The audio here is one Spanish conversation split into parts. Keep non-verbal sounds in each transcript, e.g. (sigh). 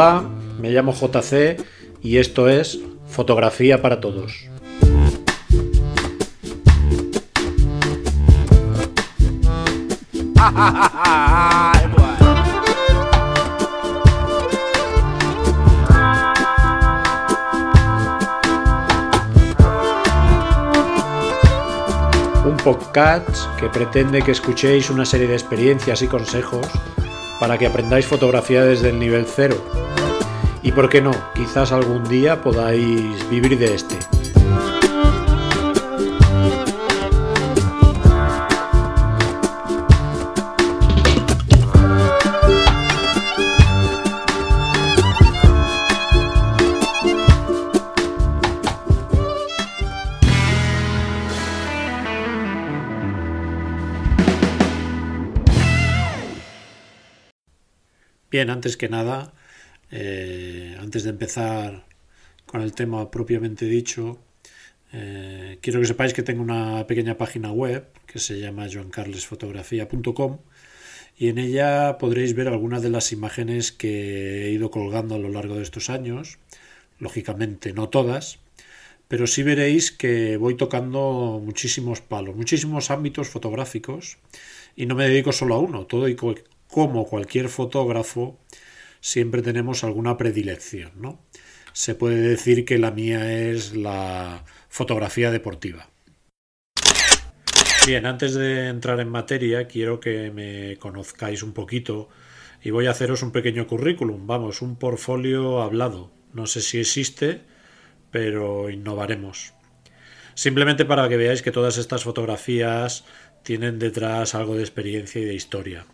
Hola, me llamo JC y esto es Fotografía para Todos. Un podcast que pretende que escuchéis una serie de experiencias y consejos para que aprendáis fotografía desde el nivel cero. Y por qué no, quizás algún día podáis vivir de este. Bien, antes que nada, eh, antes de empezar con el tema propiamente dicho, eh, quiero que sepáis que tengo una pequeña página web que se llama joancarlesfotografía.com y en ella podréis ver algunas de las imágenes que he ido colgando a lo largo de estos años. Lógicamente no todas, pero sí veréis que voy tocando muchísimos palos, muchísimos ámbitos fotográficos y no me dedico solo a uno, todo y como cualquier fotógrafo, siempre tenemos alguna predilección, ¿no? Se puede decir que la mía es la fotografía deportiva. Bien, antes de entrar en materia, quiero que me conozcáis un poquito y voy a haceros un pequeño currículum, vamos, un portfolio hablado. No sé si existe, pero innovaremos. Simplemente para que veáis que todas estas fotografías tienen detrás algo de experiencia y de historia.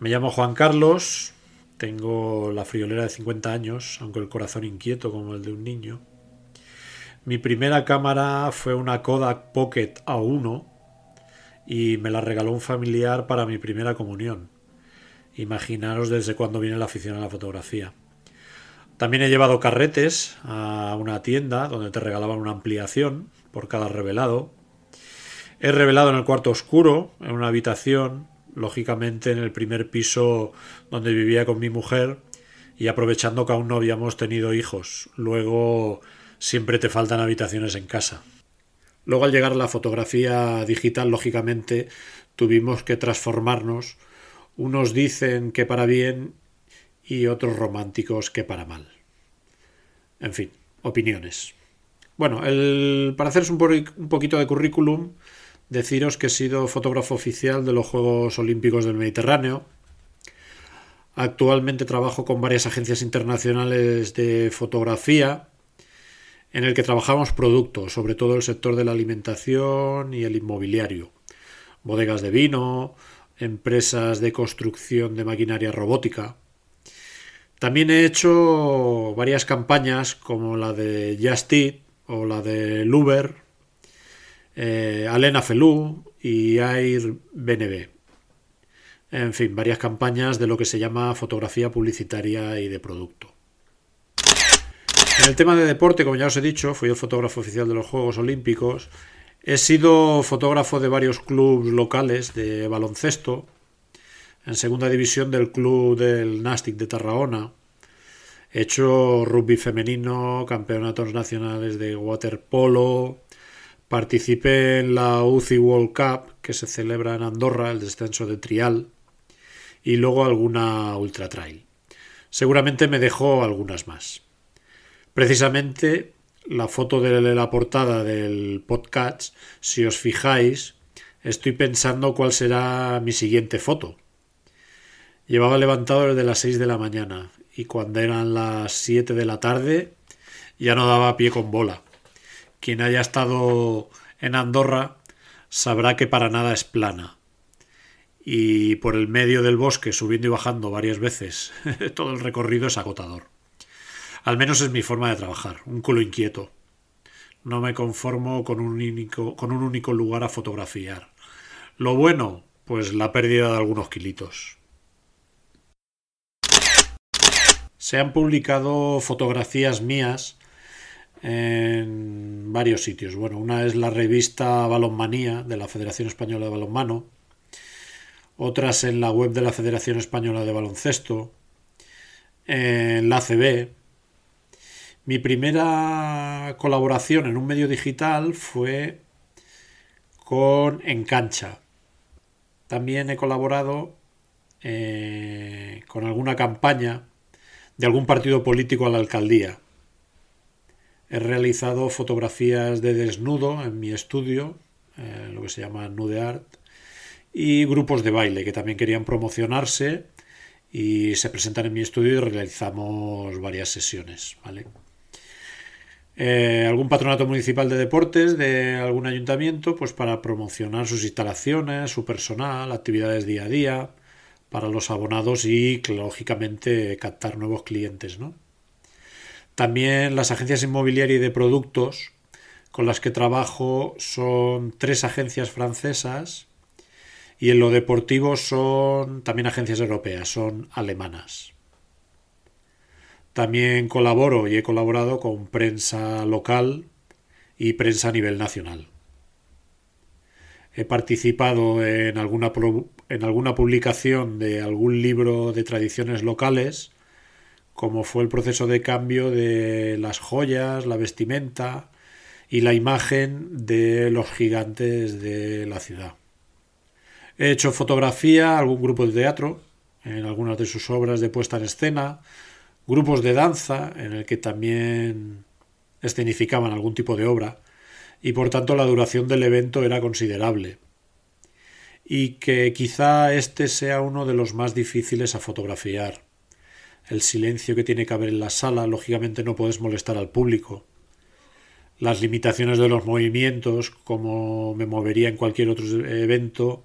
Me llamo Juan Carlos, tengo la friolera de 50 años, aunque el corazón inquieto como el de un niño. Mi primera cámara fue una Kodak Pocket A1 y me la regaló un familiar para mi primera comunión. Imaginaros desde cuándo viene la afición a la fotografía. También he llevado carretes a una tienda donde te regalaban una ampliación por cada revelado. He revelado en el cuarto oscuro, en una habitación, lógicamente en el primer piso donde vivía con mi mujer y aprovechando que aún no habíamos tenido hijos. Luego siempre te faltan habitaciones en casa. Luego al llegar a la fotografía digital, lógicamente, tuvimos que transformarnos. Unos dicen que para bien y otros románticos que para mal. En fin, opiniones. Bueno, el, para haceros un, un poquito de currículum, deciros que he sido fotógrafo oficial de los Juegos Olímpicos del Mediterráneo. Actualmente trabajo con varias agencias internacionales de fotografía en el que trabajamos productos, sobre todo el sector de la alimentación y el inmobiliario, bodegas de vino, empresas de construcción de maquinaria robótica. También he hecho varias campañas como la de Just Eat o la de Uber eh, Alena Felú y Air BNB. En fin, varias campañas de lo que se llama fotografía publicitaria y de producto. En el tema de deporte, como ya os he dicho, fui el fotógrafo oficial de los Juegos Olímpicos. He sido fotógrafo de varios clubes locales de baloncesto, en segunda división del club del Nastic de Tarragona. He hecho rugby femenino, campeonatos nacionales de waterpolo, Participé en la UCI World Cup, que se celebra en Andorra, el descenso de trial, y luego alguna ultra trail. Seguramente me dejó algunas más. Precisamente la foto de la portada del podcast, si os fijáis, estoy pensando cuál será mi siguiente foto. Llevaba levantado desde las 6 de la mañana y cuando eran las 7 de la tarde ya no daba pie con bola. Quien haya estado en Andorra sabrá que para nada es plana. Y por el medio del bosque, subiendo y bajando varias veces, (laughs) todo el recorrido es agotador. Al menos es mi forma de trabajar, un culo inquieto. No me conformo con un único, lugar a fotografiar. Lo bueno, pues la pérdida de algunos kilitos. Se han publicado fotografías mías en varios sitios. Bueno, una es la revista Balonmanía de la Federación Española de Balonmano, otras en la web de la Federación Española de Baloncesto, en la ACB. Mi primera colaboración en un medio digital fue con Encancha. También he colaborado eh, con alguna campaña de algún partido político a la alcaldía. He realizado fotografías de desnudo en mi estudio, eh, lo que se llama nude art, y grupos de baile que también querían promocionarse y se presentan en mi estudio y realizamos varias sesiones. ¿vale? Eh, algún patronato municipal de deportes de algún ayuntamiento, pues para promocionar sus instalaciones, su personal, actividades día a día, para los abonados y, lógicamente, captar nuevos clientes. ¿no? También las agencias inmobiliarias y de productos con las que trabajo son tres agencias francesas y en lo deportivo son también agencias europeas, son alemanas. También colaboro y he colaborado con prensa local y prensa a nivel nacional. He participado en alguna, en alguna publicación de algún libro de tradiciones locales, como fue el proceso de cambio de las joyas, la vestimenta y la imagen de los gigantes de la ciudad. He hecho fotografía, algún grupo de teatro, en algunas de sus obras de puesta en escena, grupos de danza, en el que también escenificaban algún tipo de obra, y por tanto la duración del evento era considerable. Y que quizá este sea uno de los más difíciles a fotografiar. El silencio que tiene que haber en la sala, lógicamente no puedes molestar al público. Las limitaciones de los movimientos, como me movería en cualquier otro evento,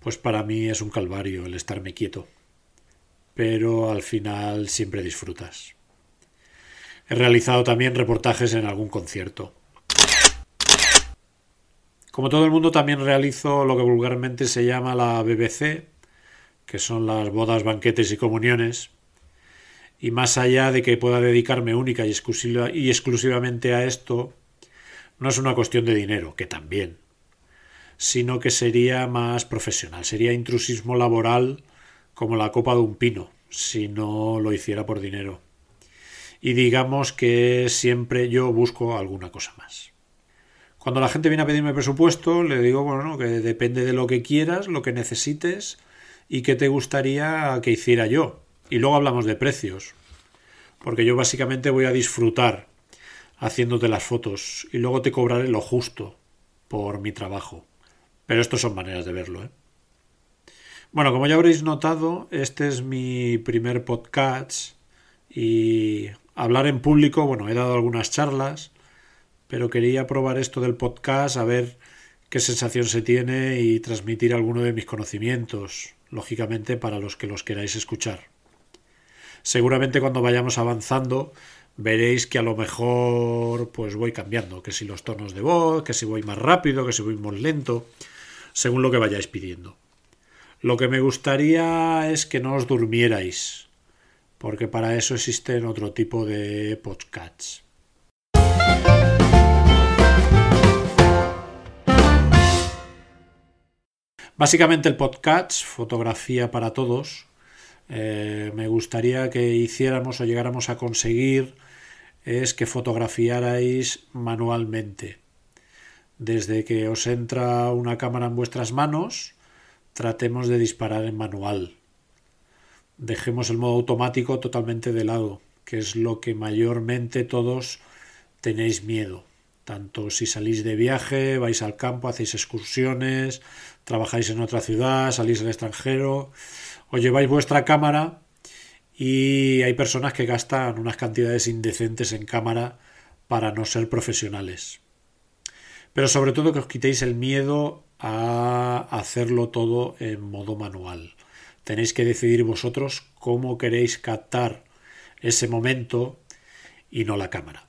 pues para mí es un calvario el estarme quieto. Pero al final siempre disfrutas. He realizado también reportajes en algún concierto. Como todo el mundo también realizo lo que vulgarmente se llama la BBC, que son las bodas, banquetes y comuniones. Y más allá de que pueda dedicarme única y, exclusivamente a esto, no es una cuestión de dinero, que también, sino que sería más profesional, sería intrusismo laboral como la copa de un pino, si no lo hiciera por dinero. Y digamos que siempre yo busco alguna cosa más. Cuando la gente viene a pedirme presupuesto, le digo, bueno, que depende de lo que quieras, lo que necesites y qué te gustaría que hiciera yo. Y luego hablamos de precios. Porque yo básicamente voy a disfrutar haciéndote las fotos y luego te cobraré lo justo por mi trabajo. Pero estas son maneras de verlo. ¿eh? Bueno, como ya habréis notado, este es mi primer podcast y hablar en público, bueno, he dado algunas charlas, pero quería probar esto del podcast, a ver qué sensación se tiene y transmitir alguno de mis conocimientos, lógicamente para los que los queráis escuchar. Seguramente cuando vayamos avanzando veréis que a lo mejor pues voy cambiando, que si los tonos de voz, que si voy más rápido, que si voy más lento según lo que vayáis pidiendo. Lo que me gustaría es que no os durmierais, porque para eso existen otro tipo de podcasts. Básicamente el podcast, fotografía para todos, eh, me gustaría que hiciéramos o llegáramos a conseguir es que fotografiarais manualmente desde que os entra una cámara en vuestras manos, tratemos de disparar en manual. Dejemos el modo automático totalmente de lado, que es lo que mayormente todos tenéis miedo. Tanto si salís de viaje, vais al campo, hacéis excursiones, trabajáis en otra ciudad, salís al extranjero, os lleváis vuestra cámara y hay personas que gastan unas cantidades indecentes en cámara para no ser profesionales. Pero sobre todo que os quitéis el miedo a hacerlo todo en modo manual. Tenéis que decidir vosotros cómo queréis captar ese momento y no la cámara.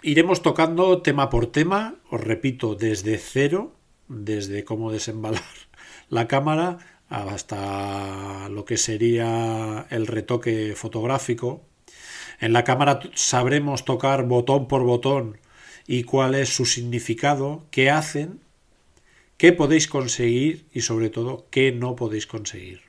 Iremos tocando tema por tema, os repito, desde cero, desde cómo desembalar (laughs) la cámara hasta lo que sería el retoque fotográfico. En la cámara sabremos tocar botón por botón y cuál es su significado, qué hacen, qué podéis conseguir y sobre todo qué no podéis conseguir.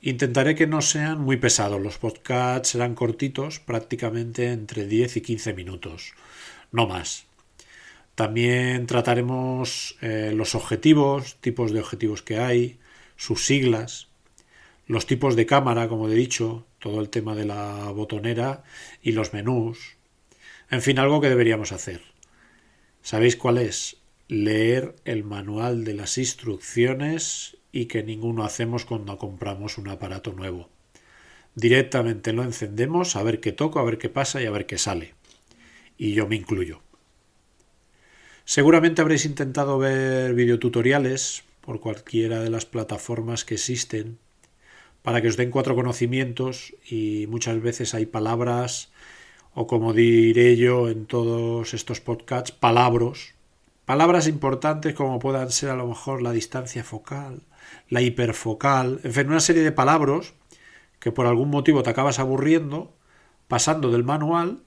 Intentaré que no sean muy pesados. Los podcasts serán cortitos, prácticamente entre 10 y 15 minutos, no más. También trataremos eh, los objetivos, tipos de objetivos que hay, sus siglas, los tipos de cámara, como he dicho, todo el tema de la botonera y los menús. En fin, algo que deberíamos hacer. ¿Sabéis cuál es? Leer el manual de las instrucciones y que ninguno hacemos cuando compramos un aparato nuevo. Directamente lo encendemos, a ver qué toco, a ver qué pasa y a ver qué sale. Y yo me incluyo. Seguramente habréis intentado ver videotutoriales por cualquiera de las plataformas que existen para que os den cuatro conocimientos y muchas veces hay palabras o como diré yo en todos estos podcasts, palabras, palabras importantes como puedan ser a lo mejor la distancia focal, la hiperfocal, en fin, una serie de palabras que por algún motivo te acabas aburriendo, pasando del manual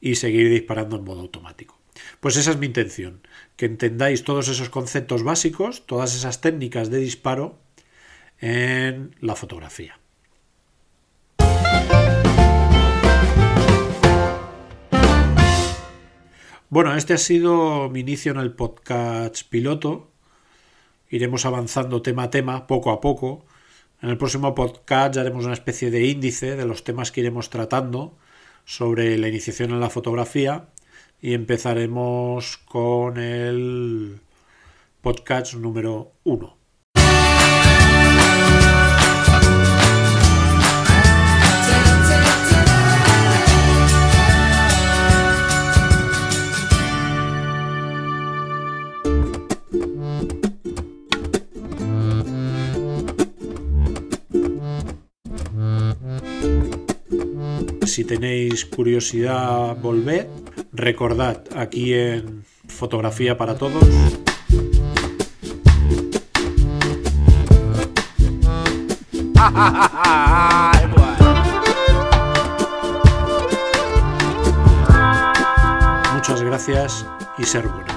y seguir disparando en modo automático. Pues esa es mi intención, que entendáis todos esos conceptos básicos, todas esas técnicas de disparo en la fotografía. Bueno, este ha sido mi inicio en el podcast piloto iremos avanzando tema a tema, poco a poco. En el próximo podcast ya haremos una especie de índice de los temas que iremos tratando sobre la iniciación en la fotografía y empezaremos con el podcast número 1. Si tenéis curiosidad, volved. Recordad, aquí en Fotografía para Todos. Muchas gracias y ser buenos.